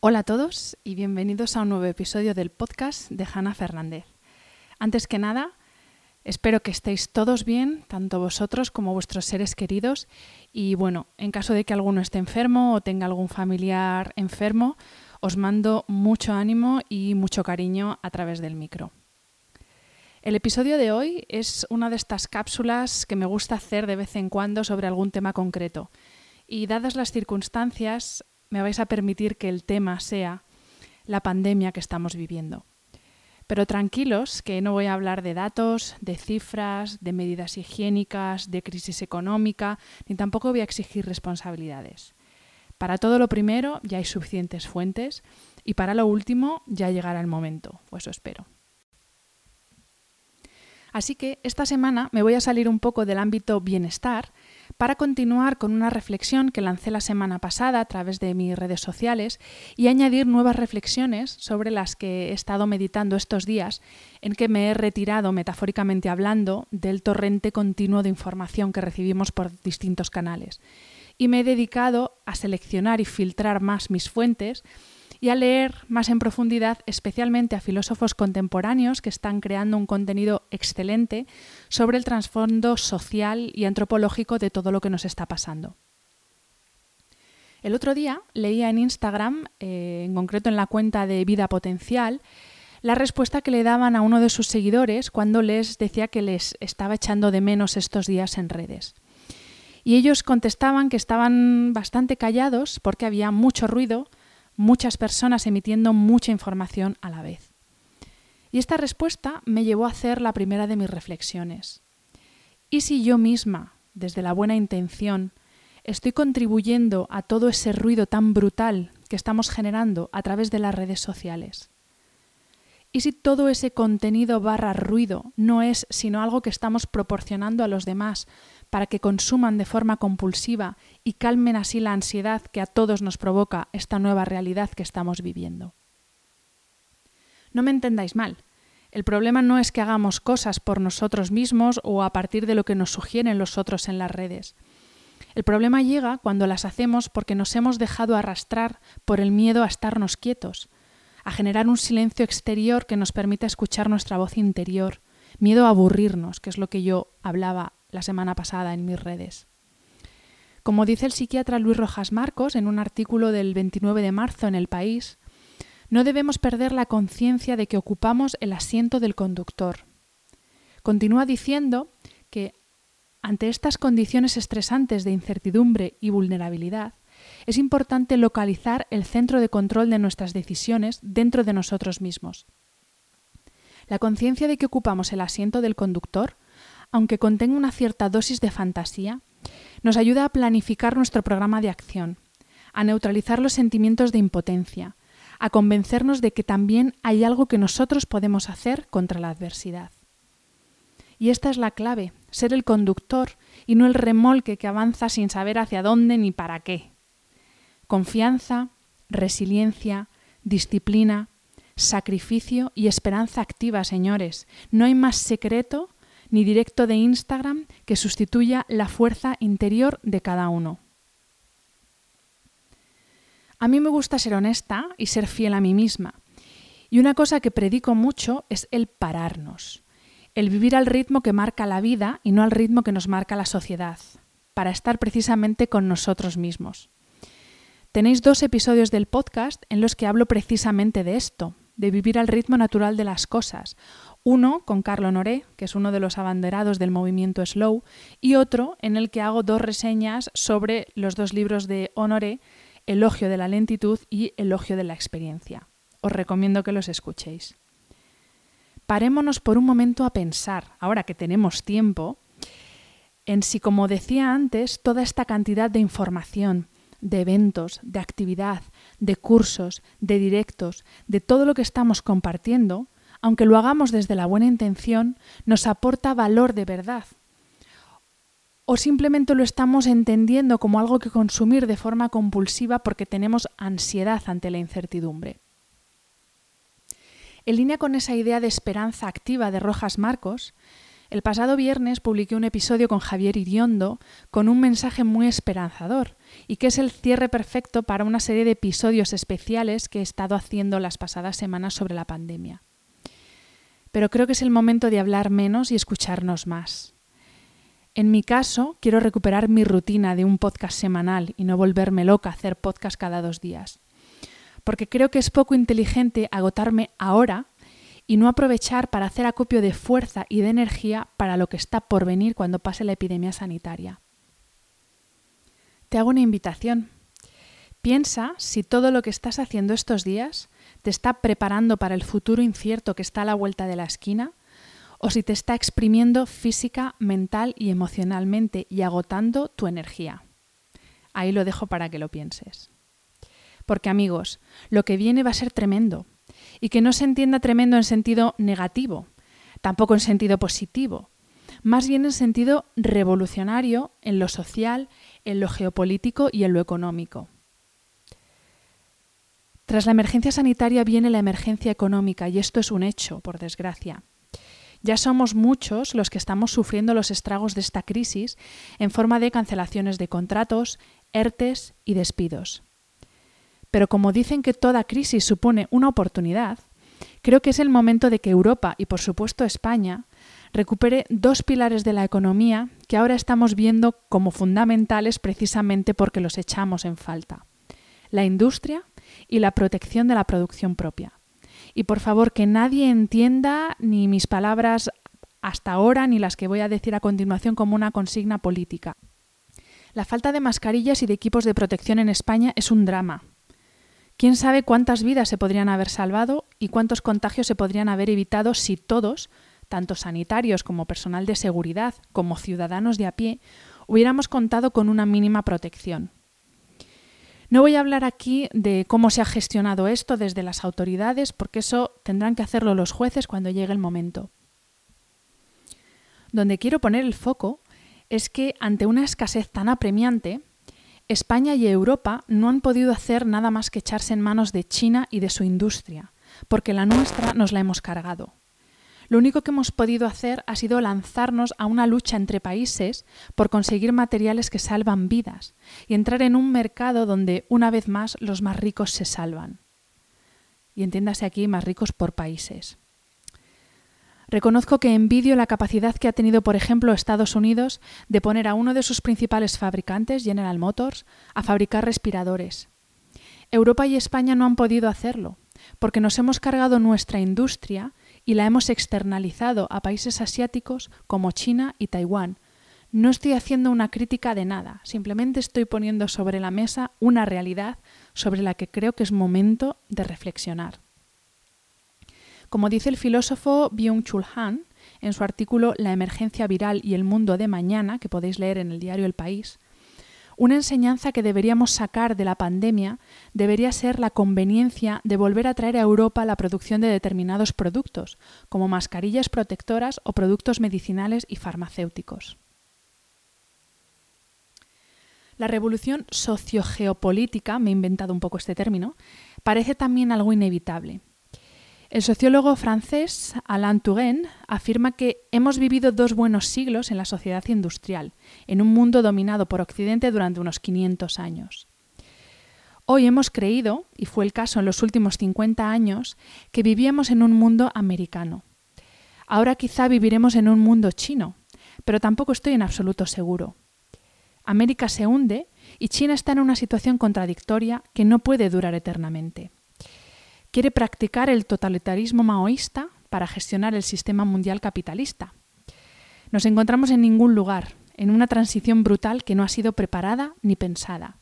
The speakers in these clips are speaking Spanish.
Hola a todos y bienvenidos a un nuevo episodio del podcast de Hanna Fernández. Antes que nada, espero que estéis todos bien, tanto vosotros como vuestros seres queridos. Y bueno, en caso de que alguno esté enfermo o tenga algún familiar enfermo, os mando mucho ánimo y mucho cariño a través del micro. El episodio de hoy es una de estas cápsulas que me gusta hacer de vez en cuando sobre algún tema concreto. Y dadas las circunstancias, me vais a permitir que el tema sea la pandemia que estamos viviendo. Pero tranquilos, que no voy a hablar de datos, de cifras, de medidas higiénicas, de crisis económica, ni tampoco voy a exigir responsabilidades. Para todo lo primero ya hay suficientes fuentes y para lo último ya llegará el momento, pues eso espero. Así que esta semana me voy a salir un poco del ámbito bienestar para continuar con una reflexión que lancé la semana pasada a través de mis redes sociales y añadir nuevas reflexiones sobre las que he estado meditando estos días en que me he retirado, metafóricamente hablando, del torrente continuo de información que recibimos por distintos canales. Y me he dedicado a seleccionar y filtrar más mis fuentes y a leer más en profundidad, especialmente a filósofos contemporáneos que están creando un contenido excelente sobre el trasfondo social y antropológico de todo lo que nos está pasando. El otro día leía en Instagram, eh, en concreto en la cuenta de Vida Potencial, la respuesta que le daban a uno de sus seguidores cuando les decía que les estaba echando de menos estos días en redes. Y ellos contestaban que estaban bastante callados porque había mucho ruido, muchas personas emitiendo mucha información a la vez. Y esta respuesta me llevó a hacer la primera de mis reflexiones. ¿Y si yo misma, desde la buena intención, estoy contribuyendo a todo ese ruido tan brutal que estamos generando a través de las redes sociales? ¿Y si todo ese contenido barra ruido no es sino algo que estamos proporcionando a los demás para que consuman de forma compulsiva y calmen así la ansiedad que a todos nos provoca esta nueva realidad que estamos viviendo? No me entendáis mal. El problema no es que hagamos cosas por nosotros mismos o a partir de lo que nos sugieren los otros en las redes. El problema llega cuando las hacemos porque nos hemos dejado arrastrar por el miedo a estarnos quietos, a generar un silencio exterior que nos permita escuchar nuestra voz interior, miedo a aburrirnos, que es lo que yo hablaba la semana pasada en mis redes. Como dice el psiquiatra Luis Rojas Marcos en un artículo del 29 de marzo en El País, no debemos perder la conciencia de que ocupamos el asiento del conductor. Continúa diciendo que ante estas condiciones estresantes de incertidumbre y vulnerabilidad, es importante localizar el centro de control de nuestras decisiones dentro de nosotros mismos. La conciencia de que ocupamos el asiento del conductor, aunque contenga una cierta dosis de fantasía, nos ayuda a planificar nuestro programa de acción, a neutralizar los sentimientos de impotencia, a convencernos de que también hay algo que nosotros podemos hacer contra la adversidad. Y esta es la clave, ser el conductor y no el remolque que avanza sin saber hacia dónde ni para qué. Confianza, resiliencia, disciplina, sacrificio y esperanza activa, señores. No hay más secreto ni directo de Instagram que sustituya la fuerza interior de cada uno. A mí me gusta ser honesta y ser fiel a mí misma. Y una cosa que predico mucho es el pararnos. el vivir al ritmo que marca la vida y no al ritmo que nos marca la sociedad, para estar precisamente con nosotros mismos. Tenéis dos episodios del podcast en los que hablo precisamente de esto, de vivir al ritmo natural de las cosas. Uno con Carlo Noré, que es uno de los abanderados del movimiento Slow, y otro en el que hago dos reseñas sobre los dos libros de Honoré, Elogio de la lentitud y Elogio de la experiencia. Os recomiendo que los escuchéis. Parémonos por un momento a pensar, ahora que tenemos tiempo, en si, como decía antes, toda esta cantidad de información, de eventos, de actividad, de cursos, de directos, de todo lo que estamos compartiendo, aunque lo hagamos desde la buena intención, nos aporta valor de verdad. O simplemente lo estamos entendiendo como algo que consumir de forma compulsiva porque tenemos ansiedad ante la incertidumbre. En línea con esa idea de esperanza activa de Rojas Marcos, el pasado viernes publiqué un episodio con Javier Iriondo con un mensaje muy esperanzador y que es el cierre perfecto para una serie de episodios especiales que he estado haciendo las pasadas semanas sobre la pandemia. Pero creo que es el momento de hablar menos y escucharnos más. En mi caso, quiero recuperar mi rutina de un podcast semanal y no volverme loca a hacer podcast cada dos días. Porque creo que es poco inteligente agotarme ahora y no aprovechar para hacer acopio de fuerza y de energía para lo que está por venir cuando pase la epidemia sanitaria. Te hago una invitación. Piensa si todo lo que estás haciendo estos días te está preparando para el futuro incierto que está a la vuelta de la esquina o si te está exprimiendo física, mental y emocionalmente y agotando tu energía. Ahí lo dejo para que lo pienses. Porque amigos, lo que viene va a ser tremendo y que no se entienda tremendo en sentido negativo, tampoco en sentido positivo, más bien en sentido revolucionario en lo social, en lo geopolítico y en lo económico. Tras la emergencia sanitaria viene la emergencia económica y esto es un hecho, por desgracia. Ya somos muchos los que estamos sufriendo los estragos de esta crisis en forma de cancelaciones de contratos, ERTES y despidos. Pero como dicen que toda crisis supone una oportunidad, creo que es el momento de que Europa y por supuesto España recupere dos pilares de la economía que ahora estamos viendo como fundamentales precisamente porque los echamos en falta. La industria y la protección de la producción propia. Y por favor, que nadie entienda ni mis palabras hasta ahora ni las que voy a decir a continuación como una consigna política. La falta de mascarillas y de equipos de protección en España es un drama, ¿Quién sabe cuántas vidas se podrían haber salvado y cuántos contagios se podrían haber evitado si todos, tanto sanitarios como personal de seguridad, como ciudadanos de a pie, hubiéramos contado con una mínima protección? No voy a hablar aquí de cómo se ha gestionado esto desde las autoridades, porque eso tendrán que hacerlo los jueces cuando llegue el momento. Donde quiero poner el foco es que ante una escasez tan apremiante, España y Europa no han podido hacer nada más que echarse en manos de China y de su industria, porque la nuestra nos la hemos cargado. Lo único que hemos podido hacer ha sido lanzarnos a una lucha entre países por conseguir materiales que salvan vidas y entrar en un mercado donde, una vez más, los más ricos se salvan. Y entiéndase aquí más ricos por países. Reconozco que envidio la capacidad que ha tenido, por ejemplo, Estados Unidos de poner a uno de sus principales fabricantes, General Motors, a fabricar respiradores. Europa y España no han podido hacerlo, porque nos hemos cargado nuestra industria y la hemos externalizado a países asiáticos como China y Taiwán. No estoy haciendo una crítica de nada, simplemente estoy poniendo sobre la mesa una realidad sobre la que creo que es momento de reflexionar. Como dice el filósofo Byung-Chul Han en su artículo La emergencia viral y el mundo de mañana, que podéis leer en el diario El País, una enseñanza que deberíamos sacar de la pandemia debería ser la conveniencia de volver a traer a Europa la producción de determinados productos, como mascarillas protectoras o productos medicinales y farmacéuticos. La revolución sociogeopolítica, me he inventado un poco este término, parece también algo inevitable. El sociólogo francés Alain Touraine afirma que hemos vivido dos buenos siglos en la sociedad industrial, en un mundo dominado por Occidente durante unos 500 años. Hoy hemos creído, y fue el caso en los últimos 50 años, que vivíamos en un mundo americano. Ahora quizá viviremos en un mundo chino, pero tampoco estoy en absoluto seguro. América se hunde y China está en una situación contradictoria que no puede durar eternamente. Quiere practicar el totalitarismo maoísta para gestionar el sistema mundial capitalista. Nos encontramos en ningún lugar, en una transición brutal que no ha sido preparada ni pensada.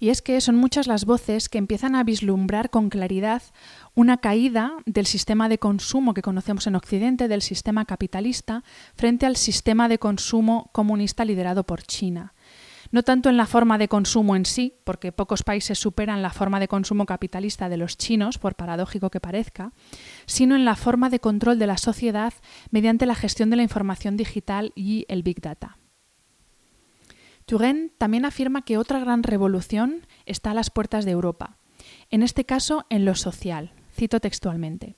Y es que son muchas las voces que empiezan a vislumbrar con claridad una caída del sistema de consumo que conocemos en Occidente, del sistema capitalista, frente al sistema de consumo comunista liderado por China. No tanto en la forma de consumo en sí, porque pocos países superan la forma de consumo capitalista de los chinos, por paradójico que parezca, sino en la forma de control de la sociedad mediante la gestión de la información digital y el Big Data. Turén también afirma que otra gran revolución está a las puertas de Europa, en este caso en lo social. Cito textualmente.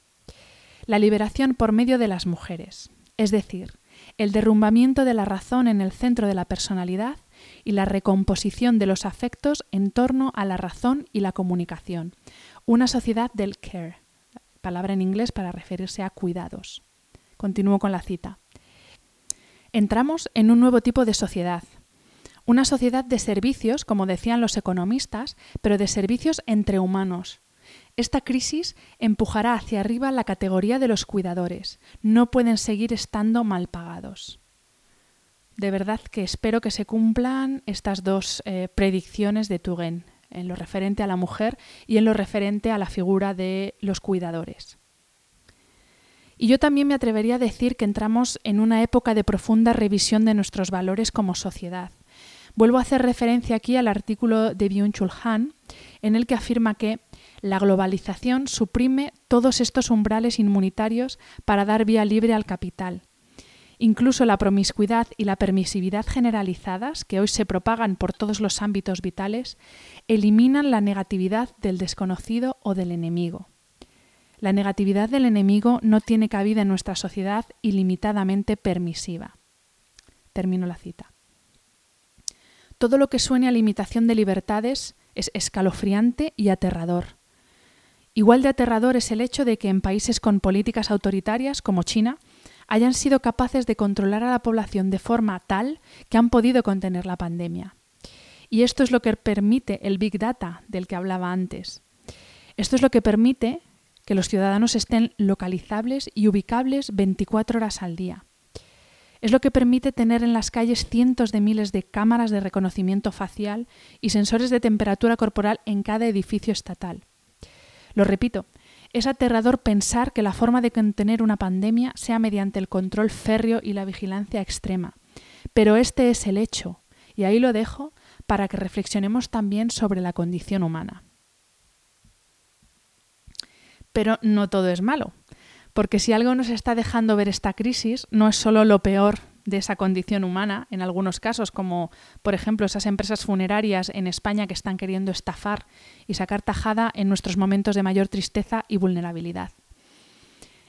La liberación por medio de las mujeres, es decir, el derrumbamiento de la razón en el centro de la personalidad y la recomposición de los afectos en torno a la razón y la comunicación. Una sociedad del care, palabra en inglés para referirse a cuidados. Continúo con la cita. Entramos en un nuevo tipo de sociedad, una sociedad de servicios, como decían los economistas, pero de servicios entre humanos. Esta crisis empujará hacia arriba la categoría de los cuidadores. No pueden seguir estando mal pagados. De verdad que espero que se cumplan estas dos eh, predicciones de Tugen, en lo referente a la mujer y en lo referente a la figura de los cuidadores. Y yo también me atrevería a decir que entramos en una época de profunda revisión de nuestros valores como sociedad. Vuelvo a hacer referencia aquí al artículo de Byung-Chul Han, en el que afirma que la globalización suprime todos estos umbrales inmunitarios para dar vía libre al capital. Incluso la promiscuidad y la permisividad generalizadas, que hoy se propagan por todos los ámbitos vitales, eliminan la negatividad del desconocido o del enemigo. La negatividad del enemigo no tiene cabida en nuestra sociedad ilimitadamente permisiva. Termino la cita. Todo lo que suene a limitación de libertades es escalofriante y aterrador. Igual de aterrador es el hecho de que en países con políticas autoritarias como China hayan sido capaces de controlar a la población de forma tal que han podido contener la pandemia. Y esto es lo que permite el Big Data del que hablaba antes. Esto es lo que permite que los ciudadanos estén localizables y ubicables 24 horas al día. Es lo que permite tener en las calles cientos de miles de cámaras de reconocimiento facial y sensores de temperatura corporal en cada edificio estatal. Lo repito, es aterrador pensar que la forma de contener una pandemia sea mediante el control férreo y la vigilancia extrema. Pero este es el hecho, y ahí lo dejo para que reflexionemos también sobre la condición humana. Pero no todo es malo. Porque si algo nos está dejando ver esta crisis, no es solo lo peor de esa condición humana, en algunos casos, como por ejemplo esas empresas funerarias en España que están queriendo estafar y sacar tajada en nuestros momentos de mayor tristeza y vulnerabilidad.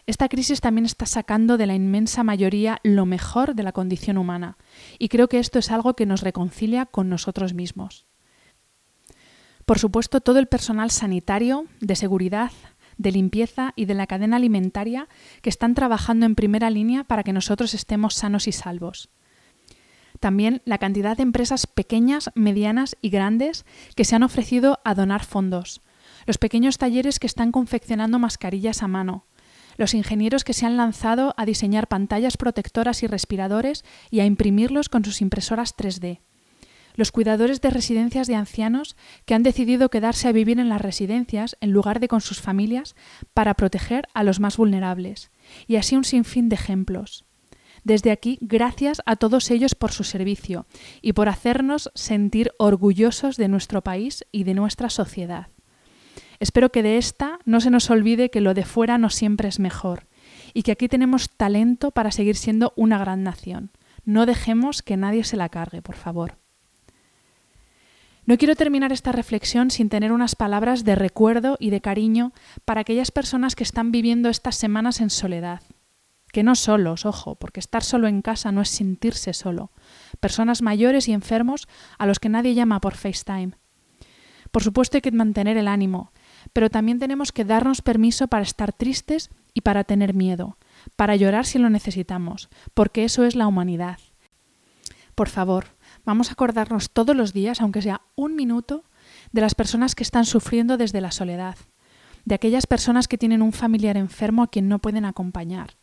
Esta crisis también está sacando de la inmensa mayoría lo mejor de la condición humana, y creo que esto es algo que nos reconcilia con nosotros mismos. Por supuesto, todo el personal sanitario, de seguridad, de limpieza y de la cadena alimentaria que están trabajando en primera línea para que nosotros estemos sanos y salvos. También la cantidad de empresas pequeñas, medianas y grandes que se han ofrecido a donar fondos. Los pequeños talleres que están confeccionando mascarillas a mano. Los ingenieros que se han lanzado a diseñar pantallas protectoras y respiradores y a imprimirlos con sus impresoras 3D los cuidadores de residencias de ancianos que han decidido quedarse a vivir en las residencias en lugar de con sus familias para proteger a los más vulnerables, y así un sinfín de ejemplos. Desde aquí, gracias a todos ellos por su servicio y por hacernos sentir orgullosos de nuestro país y de nuestra sociedad. Espero que de esta no se nos olvide que lo de fuera no siempre es mejor y que aquí tenemos talento para seguir siendo una gran nación. No dejemos que nadie se la cargue, por favor. No quiero terminar esta reflexión sin tener unas palabras de recuerdo y de cariño para aquellas personas que están viviendo estas semanas en soledad. Que no solos, ojo, porque estar solo en casa no es sentirse solo. Personas mayores y enfermos a los que nadie llama por FaceTime. Por supuesto hay que mantener el ánimo, pero también tenemos que darnos permiso para estar tristes y para tener miedo, para llorar si lo necesitamos, porque eso es la humanidad. Por favor, vamos a acordarnos todos los días, aunque sea un minuto, de las personas que están sufriendo desde la soledad, de aquellas personas que tienen un familiar enfermo a quien no pueden acompañar,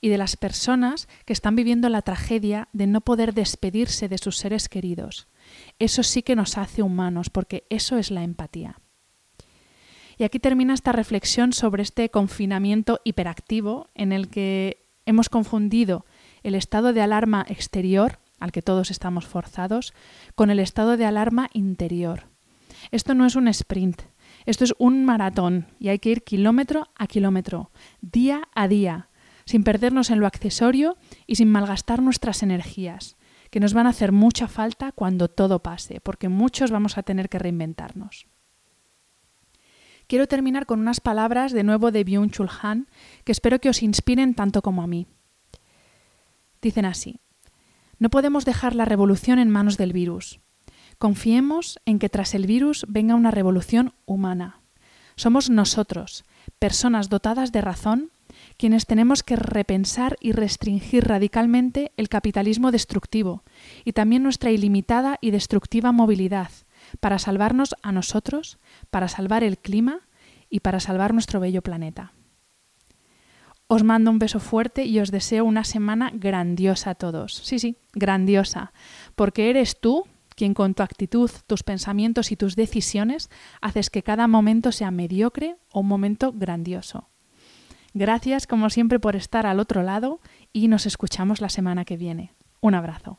y de las personas que están viviendo la tragedia de no poder despedirse de sus seres queridos. Eso sí que nos hace humanos, porque eso es la empatía. Y aquí termina esta reflexión sobre este confinamiento hiperactivo en el que hemos confundido el estado de alarma exterior, al que todos estamos forzados, con el estado de alarma interior. Esto no es un sprint, esto es un maratón y hay que ir kilómetro a kilómetro, día a día, sin perdernos en lo accesorio y sin malgastar nuestras energías, que nos van a hacer mucha falta cuando todo pase, porque muchos vamos a tener que reinventarnos. Quiero terminar con unas palabras de nuevo de Byung-Chul Han que espero que os inspiren tanto como a mí. Dicen así: No podemos dejar la revolución en manos del virus. Confiemos en que tras el virus venga una revolución humana. Somos nosotros, personas dotadas de razón, quienes tenemos que repensar y restringir radicalmente el capitalismo destructivo y también nuestra ilimitada y destructiva movilidad, para salvarnos a nosotros, para salvar el clima y para salvar nuestro bello planeta. Os mando un beso fuerte y os deseo una semana grandiosa a todos. Sí, sí, grandiosa, porque eres tú quien con tu actitud, tus pensamientos y tus decisiones haces que cada momento sea mediocre o un momento grandioso. Gracias como siempre por estar al otro lado y nos escuchamos la semana que viene. Un abrazo.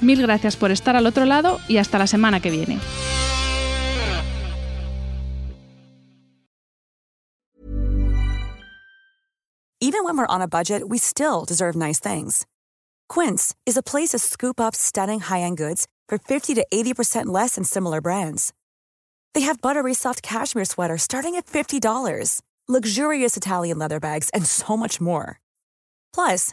Mil gracias por estar al otro lado y hasta la semana que viene. Even when we're on a budget, we still deserve nice things. Quince is a place to scoop up stunning high-end goods for 50 to 80% less than similar brands. They have buttery soft cashmere sweaters starting at $50, luxurious Italian leather bags, and so much more. Plus,